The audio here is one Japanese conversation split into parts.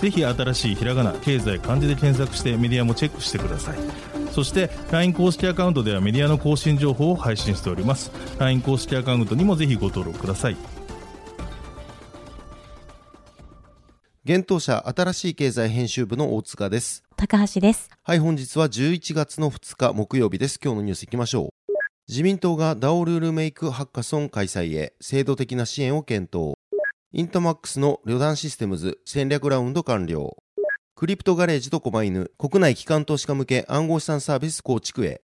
ぜひ新しいひらがな経済漢字で検索してメディアもチェックしてくださいそして LINE 公式アカウントではメディアの更新情報を配信しております LINE 公式アカウントにもぜひご登録ください現当社新しい経済編集部の大塚です。高橋です。はい、本日は11月の2日木曜日です。今日のニュースいきましょう。自民党がダオルールメイクハッカソン開催へ制度的な支援を検討。インタマックスの旅団システムズ戦略ラウンド完了。Crypto Garage と狛犬、国内機関投資家向け暗号資産サービス構築へ。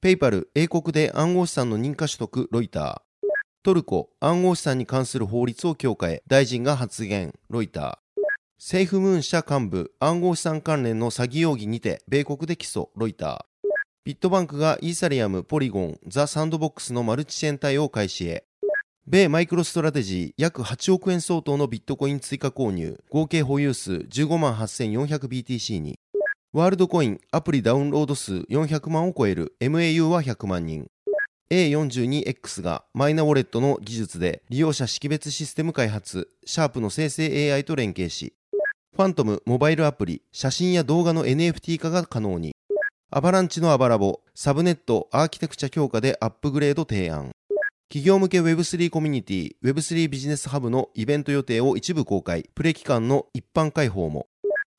PayPal、英国で暗号資産の認可取得、ロイター。トルコ、暗号資産に関する法律を強化へ、大臣が発言、ロイター。 SafeMoon 社幹部、暗号資産関連の詐欺容疑にて、米国で起訴、ロイター。 bitbank がイーサリアム、 Polygon、 The Sandbox のマルチチェーン対応開始へ。米 MicroStrategy 約8億円相当のビットコイン追加購入、合計保有数15万 8400BTC に。ワールドコインアプリダウンロード数400万を超える MAU は100万人。A42X がマイナウォレットの技術で利用者識別システム開発、シャープの生成 AI と連携し、ファントムモバイルアプリ、写真や動画の NFT 化が可能に。アバランチのアバラボ、サブネットアーキテクチャ強化でアップグレード提案。企業向け Web3 コミュニティ Web3 ビジネスハブのイベント予定を一部公開、プレ期間の一般開放も。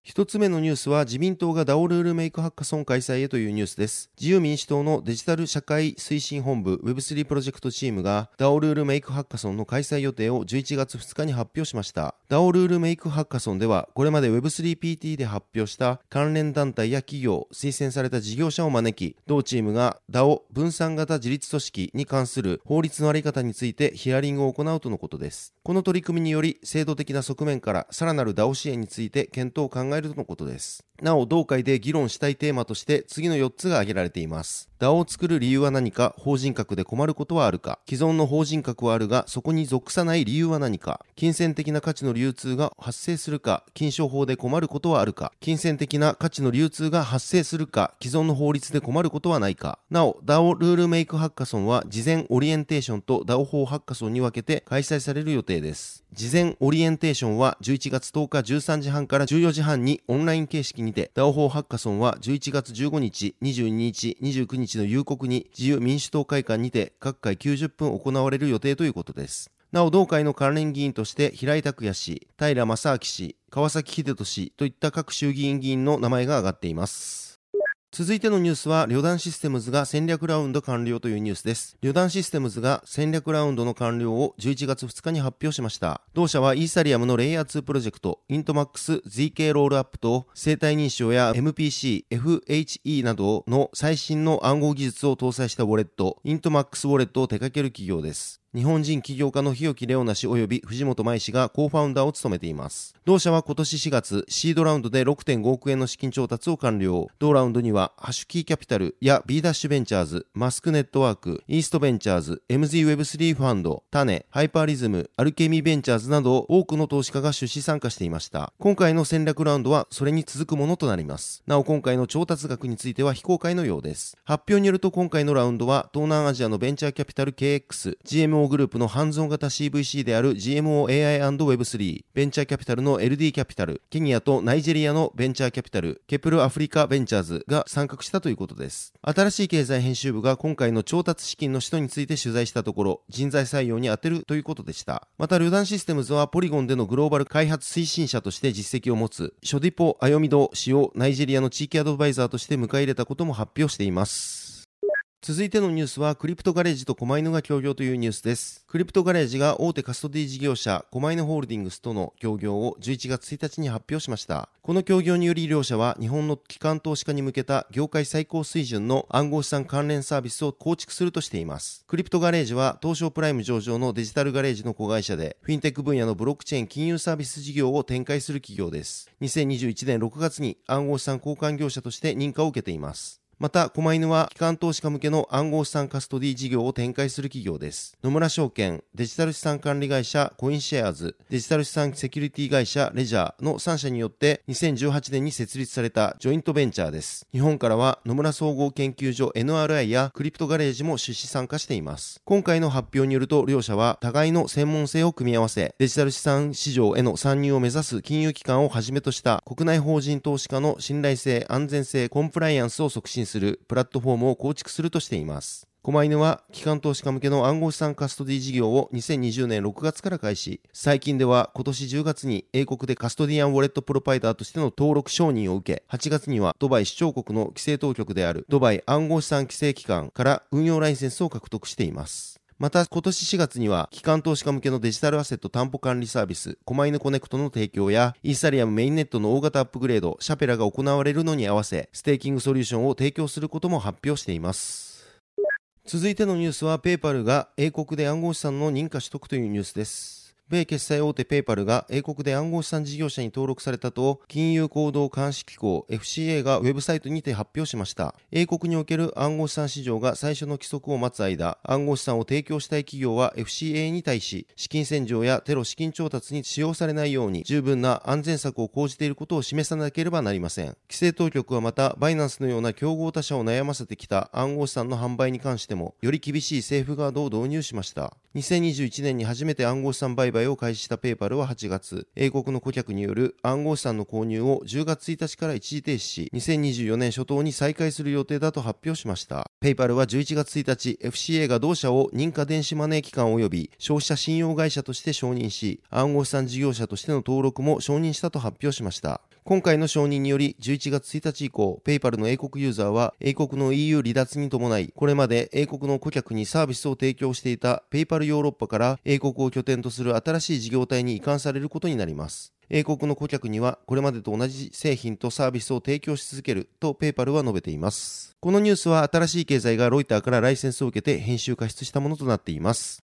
一つ目のニュースは自民党がダオルールメイクハッカソン開催へというニュースです。自由民主党のデジタル社会推進本部 Web3 プロジェクトチームがダオルールメイクハッカソンの開催予定を11月2日に発表しました。ダオルールメイクハッカソンではこれまで Web3PT で発表した関連団体や企業、推薦された事業者を招き、同チームが DAO 分散型自立組織に関する法律のあり方についてヒアリングを行うとのことです。この取り組みにより制度的な側面からさらなる DAO 支援について検討を考えるとのことです。なお、同会で議論したいテーマとして次の4つが挙げられています。DAO を作る理由は何か、法人格で困ることはあるか、既存の法人格はあるが、そこに属さない理由は何か、金銭的な価値の流通が発生するか、金商法で困ることはあるか、金銭的な価値の流通が発生するか、既存の法律で困ることはないか。なお、DAO ルールメイクハッカソンは、事前オリエンテーションと DAO 法ハッカソンに分けて開催される予定です。事前オリエンテーションは11月10日13時半から14時半にオンライン形式にて、DAO 法ハッカソンは11月15日、22日、29日の夕刻に自由民主党会館にて各回90分行われる予定ということです。なお、同会の関連議員として平井拓也氏、平正明氏、川崎秀俊氏といった各衆議院議員の名前が挙がっています。続いてのニュースは、リョーダンシステムズが戦略ラウンド完了というニュースです。リョーダンシステムズが戦略ラウンドの完了を11月2日に発表しました。同社はイーサリアムのレイヤー2プロジェクト、イントマックス ZK ロールアップと生体認証や MPC、FHE などの最新の暗号技術を搭載したウォレット、イントマックスウォレットを手掛ける企業です。日本人起業家の日置レオナ氏及び藤本真衣氏がコーファウンダーを務めています。同社は今年4月、シードラウンドで6.5億円の資金調達を完了。同ラウンドには、ハッシュキーキャピタルや B ダッシュベンチャーズ、マスクネットワーク、イーストベンチャーズ、MZWeb3 ファンド、タネ、ハイパーリズム、アルケミーベンチャーズなど多くの投資家が出資参加していました。今回の戦略ラウンドはそれに続くものとなります。なお今回の調達額については非公開のようです。発表によると今回のラウンドは東南アジアのベンチャーキャピタル KX、GMO グループのハンズオン型 CVC である GMOAI&Web3、ベンチャーキャピタルの LD キャピタル、ケニアとナイジェリアのベンチャーキャピタル、ケプルアフリカベンチャーズが参画したということです。新しい経済編集部が今回の調達資金の使途について取材したところ、人材採用に充てるということでした。また、旅団システムズはポリゴンでのグローバル開発推進者として実績を持つ、ショディポ・アヨミド氏をナイジェリアの地域アドバイザーとして迎え入れたことも発表しています。続いてのニュースは、クリプトガレージと狛犬が協業というニュースです。クリプトガレージが大手カストディ事業者、狛犬ホールディングスとの協業を11月1日に発表しました。この協業により両社は、日本の機関投資家に向けた業界最高水準の暗号資産関連サービスを構築するとしています。クリプトガレージは、東証プライム上場のデジタルガレージの子会社で、フィンテック分野のブロックチェーン金融サービス事業を展開する企業です。2021年6月に暗号資産交換業者として認可を受けています。また、狛犬は機関投資家向けの暗号資産カストディ事業を展開する企業です。野村証券、デジタル資産管理会社コインシェアーズ、デジタル資産セキュリティ会社レジャーの3社によって2018年に設立されたジョイントベンチャーです。日本からは野村総合研究所 NRI やクリプトガレージも出資参加しています。今回の発表によると両社は互いの専門性を組み合わせ、デジタル資産市場への参入を目指す金融機関をはじめとした国内法人投資家の信頼性、安全性、コンプライアンスを促進するプラットフォームを構築するとしています。狛犬は機関投資家向けの暗号資産カストディ事業を2020年6月から開始。最近では今年10月に英国でカストディアンウォレットプロパイダーとしての登録承認を受け、8月にはドバイ市長国の規制当局であるドバイ暗号資産規制機関から運用ライセンスを獲得しています。また今年4月には機関投資家向けのデジタルアセット担保管理サービスコマイヌコネクトの提供やイーサリアムメインネットの大型アップグレードシャペラが行われるのに合わせステーキングソリューションを提供することも発表しています。続いてのニュースはペイパルが英国で暗号資産の認可取得というニュースです。米決済大手ペイパルが英国で暗号資産事業者に登録されたと、金融行動監視機構 FCA がウェブサイトにて発表しました。英国における暗号資産市場が最初の規則を待つ間、暗号資産を提供したい企業は FCA に対し、資金洗浄やテロ資金調達に使用されないように十分な安全策を講じていることを示さなければなりません。規制当局はまた、バイナンスのような競合他社を悩ませてきた暗号資産の販売に関しても、より厳しいセーフガードを導入しました。2021年に初めて暗号資産売買を開始したペイパルは8月、英国の顧客による暗号資産の購入を10月1日から一時停止し、2024年初頭に再開する予定だと発表しました。ペイパルは11月1日、FCA が同社を認可電子マネー機関及び消費者信用会社として承認し、暗号資産事業者としての登録も承認したと発表しました。今回の承認により、11月1日以降、ペイパルの英国ユーザーは、英国の EU 離脱に伴い、これまで英国の顧客にサービスを提供していたペイパルヨーロッパから英国を拠点とする新しい事業体に移管されることになります。英国の顧客にはこれまでと同じ製品とサービスを提供し続けるとペイパルは述べています。このニュースは新しい経済がロイターからライセンスを受けて編集加筆したものとなっています。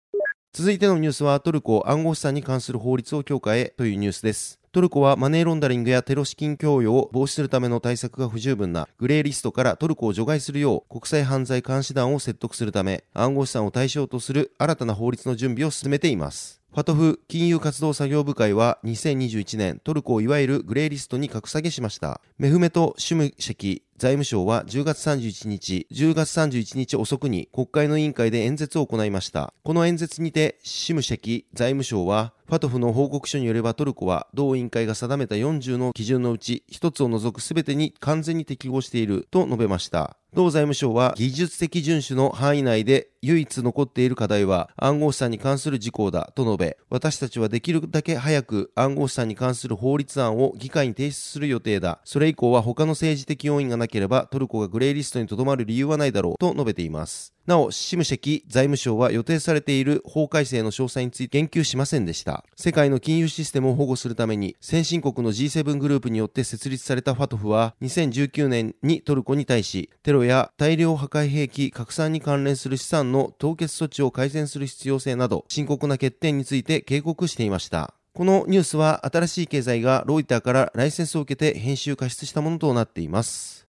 続いてのニュースはトルコ暗号資産に関する法律を強化へというニュースです。トルコはマネーロンダリングやテロ資金供与を防止するための対策が不十分なグレーリストからトルコを除外するよう国際犯罪監視団を説得するため暗号資産を対象とする新たな法律の準備を進めています。ファトフ金融活動作業部会は2021年トルコをいわゆるグレーリストに格下げしました。メフメト・シュムシェキ財務省は10月31日、10月31日遅くに国会の委員会で演説を行いました。この演説にて、シムシェキ財務省は、ファトフの報告書によればトルコは同委員会が定めた40の基準のうち1つを除く全てに完全に適合していると述べました。同財務省は技術的遵守の範囲内で唯一残っている課題は暗号資産に関する事項だと述べ、私たちはできるだけ早く暗号資産に関する法律案を議会に提出する予定だ。それ以降は他の政治的要因がなければトルコがグレーリストにとどまる理由はないだろうと述べています。なお、シムシェキ財務省は予定されている法改正の詳細について言及しませんでした。世界の金融システムを保護するために先進国の G7 グループによって設立されたファトフは2019年にトルコに対しテロや大量破壊兵器拡散に関連する資産の凍結措置を改善する必要性など深刻な欠点について警告していました。このニュースは新しい経済がロイターからライセンスを受けて編集加筆したものとなっています。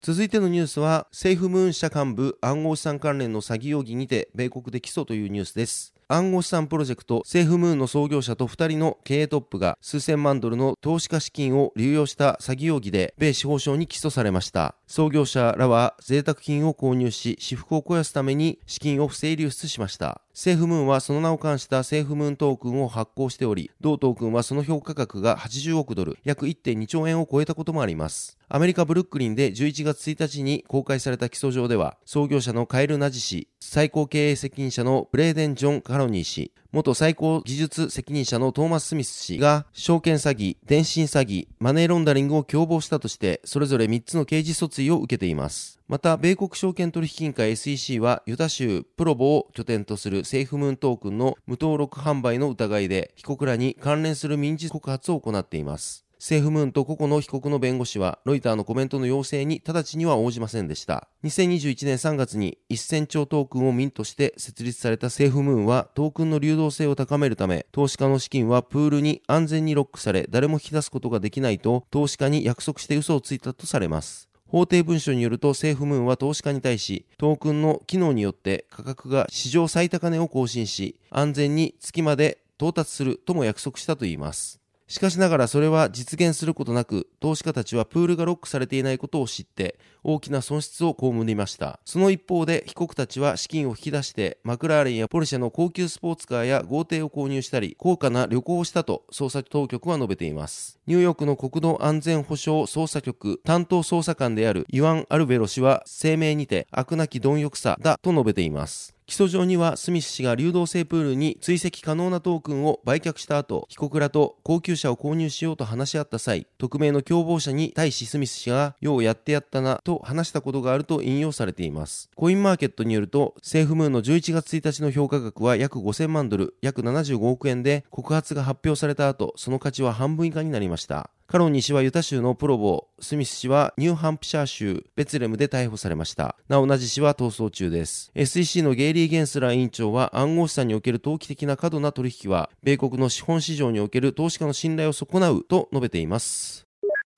続いてのニュースは、政府ムーン社幹部暗号資産関連の詐欺容疑にて米国で起訴というニュースです。暗号資産プロジェクトセーフムーンの創業者と2人の経営トップが数千万ドルの投資家資金を流用した詐欺容疑で米司法省に起訴されました。創業者らは贅沢品を購入し、私腹を肥やすために資金を不正流出しました。セーフムーンはその名を冠したセーフムーントークンを発行しており、同トークンはその評価額が80億ドル、約1.2兆円を超えたこともあります。アメリカ・ブルックリンで11月1日に公開された起訴状では、創業者のカエル・ナジ氏、最高経営責任者のブレーデン・ジョン・カロニー氏、元最高技術責任者のトーマス・スミス氏が証券詐欺、電信詐欺、マネーロンダリングを共謀したとしてそれぞれ3つの刑事訴追を受けています。また米国証券取引委員会 SEC はユタ州プロボを拠点とするセーフムーントークンの無登録販売の疑いで被告らに関連する民事告発を行っています。セーフムーンと個々の被告の弁護士は、ロイターのコメントの要請に直ちには応じませんでした。2021年3月に1000兆トークンをミントして設立されたセーフムーンは、トークンの流動性を高めるため、投資家の資金はプールに安全にロックされ、誰も引き出すことができないと、投資家に約束して嘘をついたとされます。法廷文書によるとセーフムーンは投資家に対しトークンの機能によって価格が史上最高値を更新し安全に月まで到達するとも約束したといいますしかしながらそれは実現することなく、投資家たちはプールがロックされていないことを知って、大きな損失を被りました。その一方で、被告たちは資金を引き出して、マクラーレンやポルシェの高級スポーツカーや豪邸を購入したり、高価な旅行をしたと捜査当局は述べています。ニューヨークの国土安全保障捜査局担当捜査官であるイワン・アルベロ氏は声明にて、悪なき貪欲さだと述べています。起訴状にはスミス氏が流動性プールに追跡可能なトークンを売却した後、被告らと高級車を購入しようと話し合った際、匿名の共謀者に対しスミス氏が、ようやってやったなと話したことがあると引用されています。コインマーケットによると、セーフムーンの11月1日の評価額は約5000万ドル、約75億円で、告発が発表された後、その価値は半分以下になりました。カロン西はユタ州のプロボ、スミス氏はニューハンプシャー州ベツレムで逮捕されました。なお同じ氏は逃走中です。SEC のゲイリー・ゲンスラー委員長は暗号資産における投機的な過度な取引は、米国の資本市場における投資家の信頼を損なうと述べています。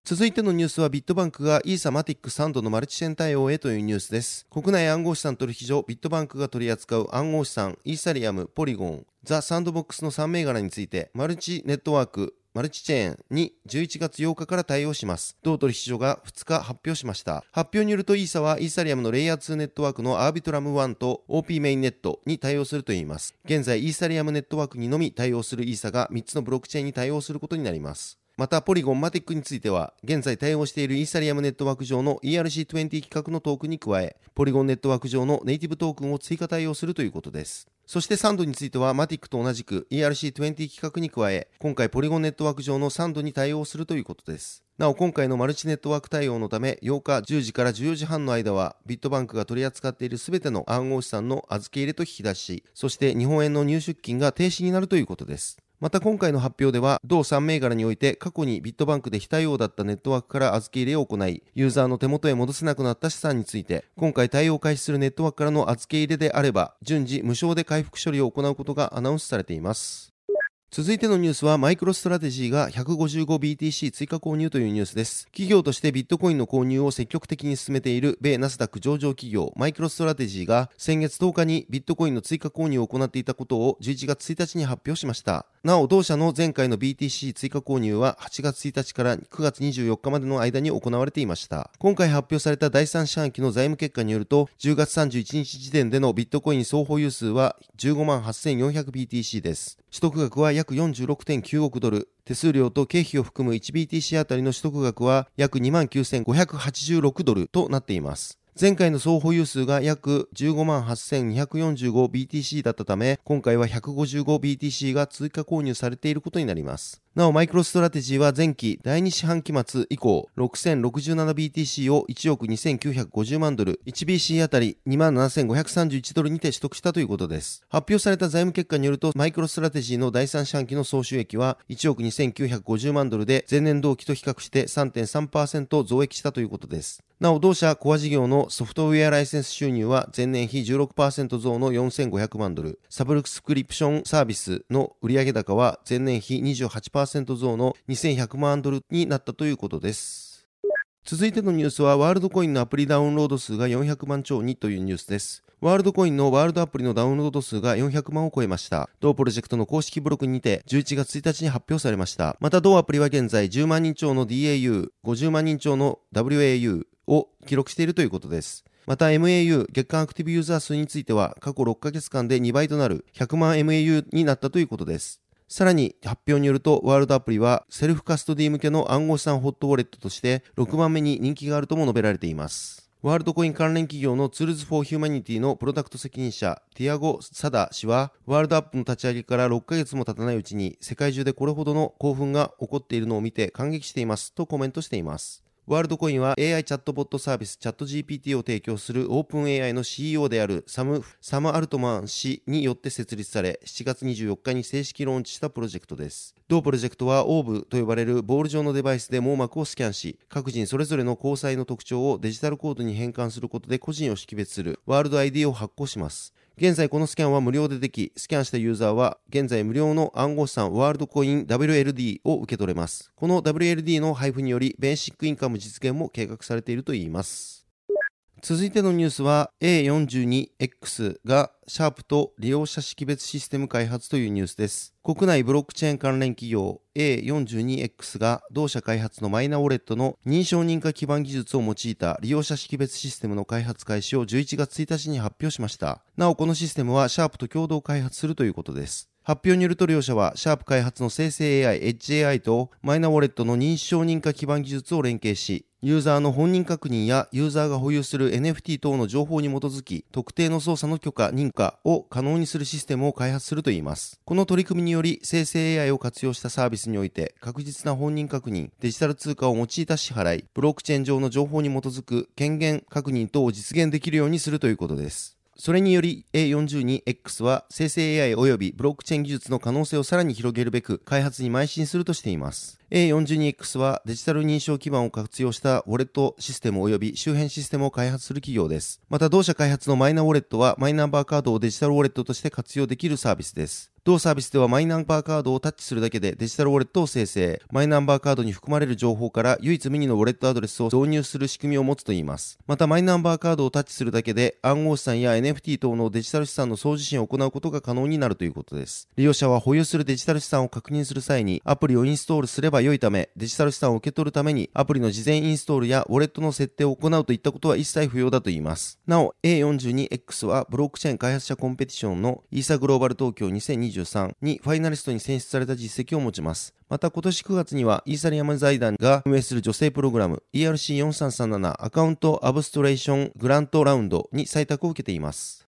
続いてのニュースはビットバンクがイーサマティックサンドのマルチチェーン対応へというニュースです。国内暗号資産取引所ビットバンクが取り扱う暗号資産イーサリアム、ポリゴン、ザ・サンドボックスの3銘柄についてマルチネットワーク、マルチチェーンに11月8日から対応します。同取引所が2日発表しました。発表によるとイーサはイーサリアムのレイヤー2ネットワークのアービトラム1と OP メインネットに対応するといいます。現在イーサリアムネットワークにのみ対応するイーサが3つのブロックチェーンに対応することになります。また、ポリゴンマティックについては、現在対応しているイーサリアムネットワーク上の ERC20 規格のトークンに加え、ポリゴンネットワーク上のネイティブトークンを追加対応するということです。そしてサンドについては、マティックと同じく ERC20 規格に加え、今回ポリゴンネットワーク上のサンドに対応するということです。なお、今回のマルチネットワーク対応のため、8日10時から14時半の間は、ビットバンクが取り扱っているすべての暗号資産の預け入れと引き出し、そして日本円の入出金が停止になるということです。また今回の発表では、同3銘柄において過去にビットバンクで非対応だったネットワークから預け入れを行い、ユーザーの手元へ戻せなくなった資産について、今回対応を開始するネットワークからの預け入れであれば、順次無償で回復処理を行うことがアナウンスされています。続いてのニュースはマイクロストラテジーが 155BTC 追加購入というニュースです。企業としてビットコインの購入を積極的に進めている米ナスダック上場企業マイクロストラテジーが先月10日にビットコインの追加購入を行っていたことを11月1日に発表しました。なお、同社の前回の BTC 追加購入は8月1日から9月24日までの間に行われていました。今回発表された第3四半期の財務結果によると、10月31日時点でのビットコイン総保有数は15万 8400BTC です。取得額は約46.9億ドル。手数料と経費を含む 1BTC あたりの取得額は約2万9586ドルとなっています。前回の総保有数が約15万 8245BTC だったため、今回は 155BTC が追加購入されていることになります。なお、マイクロストラテジーは前期第2四半期末以降、6067BTC を1億2950万ドル、1BC あたり27,531ドルにて取得したということです。発表された財務結果によると、マイクロストラテジーの第3四半期の総収益は1億2950万ドルで、前年同期と比較して3.3%増益したということです。なお、同社コア事業のソフトウェアライセンス収入は前年比16%増の4500万ドル、サブルクスクリプションサービスの売上高は前年比28%増の2100万ドルになったということです。続いてのニュースは、ワールドコインのアプリダウンロード数が400万超にというニュースです。ワールドコインのワールドアプリのダウンロード数が400万を超えました。同プロジェクトの公式ブログにて11月1日に発表されました。また同アプリは現在10万人超の DAU、50万人超の WAU、を記録しているということです。また MAU 月間アクティブユーザー数については過去6ヶ月間で2倍となる100万 MAU になったということです。さらに発表によるとワールドアプリはセルフカストディ向けの暗号資産ホットウォレットとして6番目に人気があるとも述べられています。ワールドコイン関連企業のツールズ・フォー・ヒューマニティのプロダクト責任者、ティアゴ・サダ氏は、ワールドアプリの立ち上げから6ヶ月も経たないうちに、世界中でこれほどの興奮が起こっているのを見て感激していますとコメントしています。ワールドコインは AI チャットボットサービスチャット GPT を提供するオープン AI の CEO であるサム・サムアルトマン氏によって設立され、7月24日に正式ローンチしたプロジェクトです。同プロジェクトはオーブと呼ばれるボール状のデバイスで網膜をスキャンし、各人それぞれの交際の特徴をデジタルコードに変換することで個人を識別するワールド ID を発行します。現在このスキャンは無料ででき、スキャンしたユーザーは現在無料の暗号資産ワールドコイン WLD を受け取れます。この WLD の配布により、ベーシックインカム実現も計画されているといいます。続いてのニュースは A42X がシャープと利用者識別システム開発というニュースです。国内ブロックチェーン関連企業 A42X が同社開発のマイナウォレットの認証認可基盤技術を用いた利用者識別システムの開発開始を11月1日に発表しました。なおこのシステムはシャープと共同開発するということです。発表によると両社は、シャープ開発の生成 AI、Edge AI とマイナウォレットの認証認可基盤技術を連携し、ユーザーの本人確認やユーザーが保有する NFT 等の情報に基づき、特定の操作の許可、認可を可能にするシステムを開発するといいます。この取り組みにより、生成 AI を活用したサービスにおいて、確実な本人確認、デジタル通貨を用いた支払い、ブロックチェーン上の情報に基づく権限確認等を実現できるようにするということです。それにより A42X は生成 AI 及びブロックチェーン技術の可能性をさらに広げるべく開発に邁進するとしています。A42X はデジタル認証基盤を活用したウォレットシステム及び周辺システムを開発する企業です。また同社開発のマイナウォレットはマイナンバーカードをデジタルウォレットとして活用できるサービスです。同サービスではマイナンバーカードをタッチするだけでデジタルウォレットを生成。マイナンバーカードに含まれる情報から唯一無二のウォレットアドレスを導入する仕組みを持つといいます。またマイナンバーカードをタッチするだけで暗号資産や NFT 等のデジタル資産の送受信を行うことが可能になるということです。利用者は保有するデジタル資産を確認する際にアプリをインストールすれば良いため、デジタル資産を受け取るためにアプリの事前インストールやウォレットの設定を行うといったことは一切不要だといいます。なお、A42X はブロックチェーン開発者コンペティションのイーサグローバル東京2020 2023にファイナリストに選出された実績を持ちます。また今年9月にはイーサリアム財団が運営する女性プログラム ERC4337 アカウントアブストレーショングラントラウンドに採択を受けています。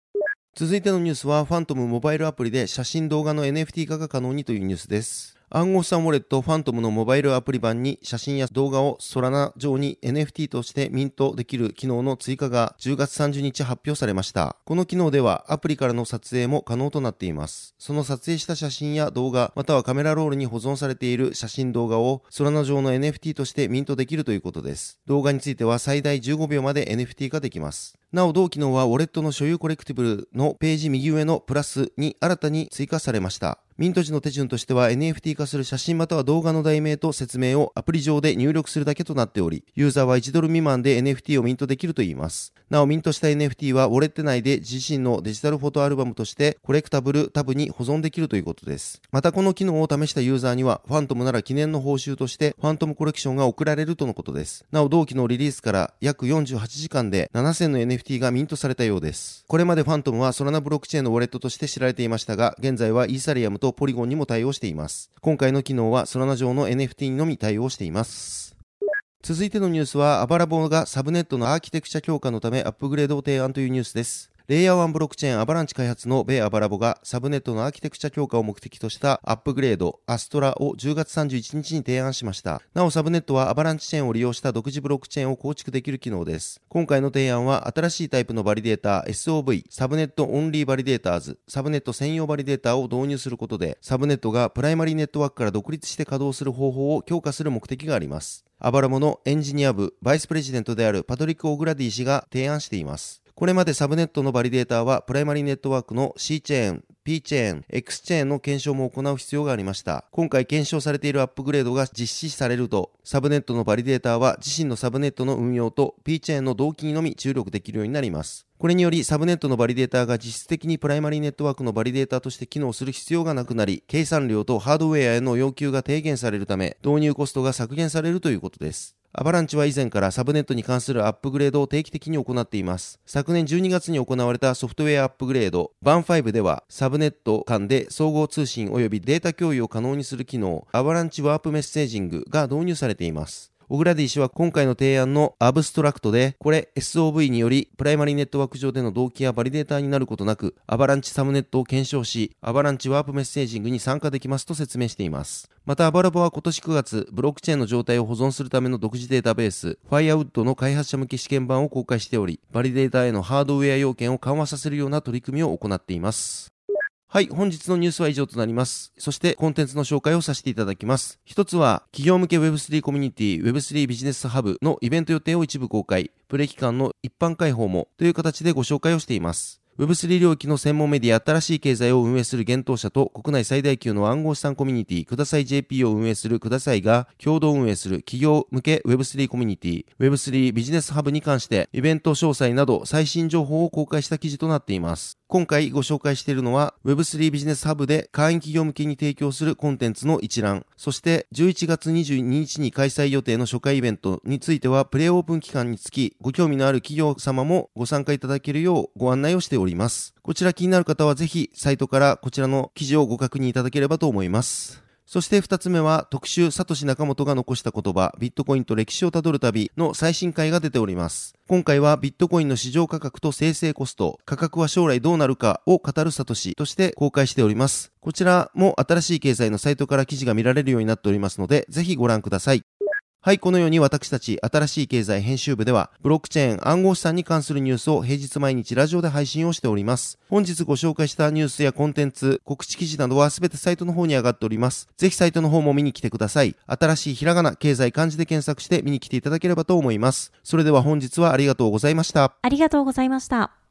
続いてのニュースはファントムモバイルアプリで写真動画の NFT 化が可能にというニュースです。暗号資産ウォレットファントムのモバイルアプリ版に写真や動画をソラナ上に NFT としてミントできる機能の追加が10月30日発表されました。この機能ではアプリからの撮影も可能となっています。その撮影した写真や動画、またはカメラロールに保存されている写真動画をソラナ上の NFT としてミントできるということです。動画については最大15秒まで NFT 化できます。なお同機能はウォレットの所有コレクティブルのページ右上のプラスに新たに追加されました。ミント時の手順としては NFT 化する写真または動画の題名と説明をアプリ上で入力するだけとなっており、ユーザーは1ドル未満で NFT をミントできるといいます。なお、ミントした NFT はウォレット内で自身のデジタルフォトアルバムとしてコレクタブルタブに保存できるということです。また、この機能を試したユーザーには、ファントムなら記念の報酬としてファントムコレクションが送られるとのことです。なお、同期のリリースから約48時間で7000の NFT がミントされたようです。これまでファントムはソラナブロックチェーンのウォレットとして知られていましたが、現在はイーサリアムとポリゴンにも対応しています。今回の機能はソラナ上の NFT にのみ対応しています。続いてのニュースは、アバラボがサブネットのアーキテクチャ強化のためアップグレードを提案というニュースです。レイヤー1ブロックチェーンアバランチ開発の米アバラボがサブネットのアーキテクチャ強化を目的としたアップグレードアストラを10月31日に提案しました。なおサブネットはアバランチチェーンを利用した独自ブロックチェーンを構築できる機能です。今回の提案は新しいタイプのバリデータ SOV サブネットオンリーバリデーターズサブネット専用バリデータを導入することでサブネットがプライマリーネットワークから独立して稼働する方法を強化する目的があります。アバラボのエンジニア部バイスプレジデントであるパトリック・オグラディ氏が提案しています。これまでサブネットのバリデータはプライマリーネットワークの C チェーン、P チェーン、X チェーンの検証も行う必要がありました。今回検証されているアップグレードが実施されると、サブネットのバリデータは自身のサブネットの運用と P チェーンの同期にのみ注力できるようになります。これによりサブネットのバリデータが実質的にプライマリーネットワークのバリデータとして機能する必要がなくなり、計算量とハードウェアへの要求が低減されるため、導入コストが削減されるということです。アバランチは以前からサブネットに関するアップグレードを定期的に行っています。昨年12月に行われたソフトウェアアップグレード、 Banff 5 ではサブネット間で相互通信及びデータ共有を可能にする機能、アバランチワープメッセージングが導入されています。オグラディ氏は今回の提案のアブストラクトで、これ SOV によりプライマリネットワーク上での同期やバリデーターになることなく、アバランチサブネットを検証し、アバランチワープメッセージングに参加できますと説明しています。また、アバラボは今年9月、ブロックチェーンの状態を保存するための独自データベース、Firewood の開発者向け試験版を公開しており、バリデーターへのハードウェア要件を緩和させるような取り組みを行っています。はい、本日のニュースは以上となります。そしてコンテンツの紹介をさせていただきます。一つは、企業向け Web3 コミュニティ Web3 ビジネスハブのイベント予定を一部公開、プレ期間の一般開放もという形でご紹介をしています。Web3 領域の専門メディア新しい経済を運営する幻冬舎と国内最大級の暗号資産コミュニティください JP を運営するくださいが共同運営する企業向け Web3 コミュニティ Web3 ビジネスハブに関してイベント詳細など最新情報を公開した記事となっています。今回ご紹介しているのは Web3 ビジネスハブで会員企業向けに提供するコンテンツの一覧、そして11月22日に開催予定の初回イベントについてはプレイオープン期間につきご興味のある企業様もご参加いただけるようご案内をしております。こちら気になる方はぜひサイトからこちらの記事をご確認いただければと思います。そして二つ目は特集サトシ仲本が残した言葉ビットコインと歴史をたどる旅の最新回が出ております。今回はビットコインの市場価格と生成コスト、価格は将来どうなるかを語るサトシとして公開しております。こちらも新しい経済のサイトから記事が見られるようになっておりますので、ぜひご覧ください。はい、このように私たち新しい経済編集部では、ブロックチェーン暗号資産に関するニュースを平日毎日ラジオで配信をしております。本日ご紹介したニュースやコンテンツ、告知記事などはすべてサイトの方に上がっております。ぜひサイトの方も見に来てください。新しいひらがな、経済漢字で検索して見に来ていただければと思います。それでは本日はありがとうございました。ありがとうございました。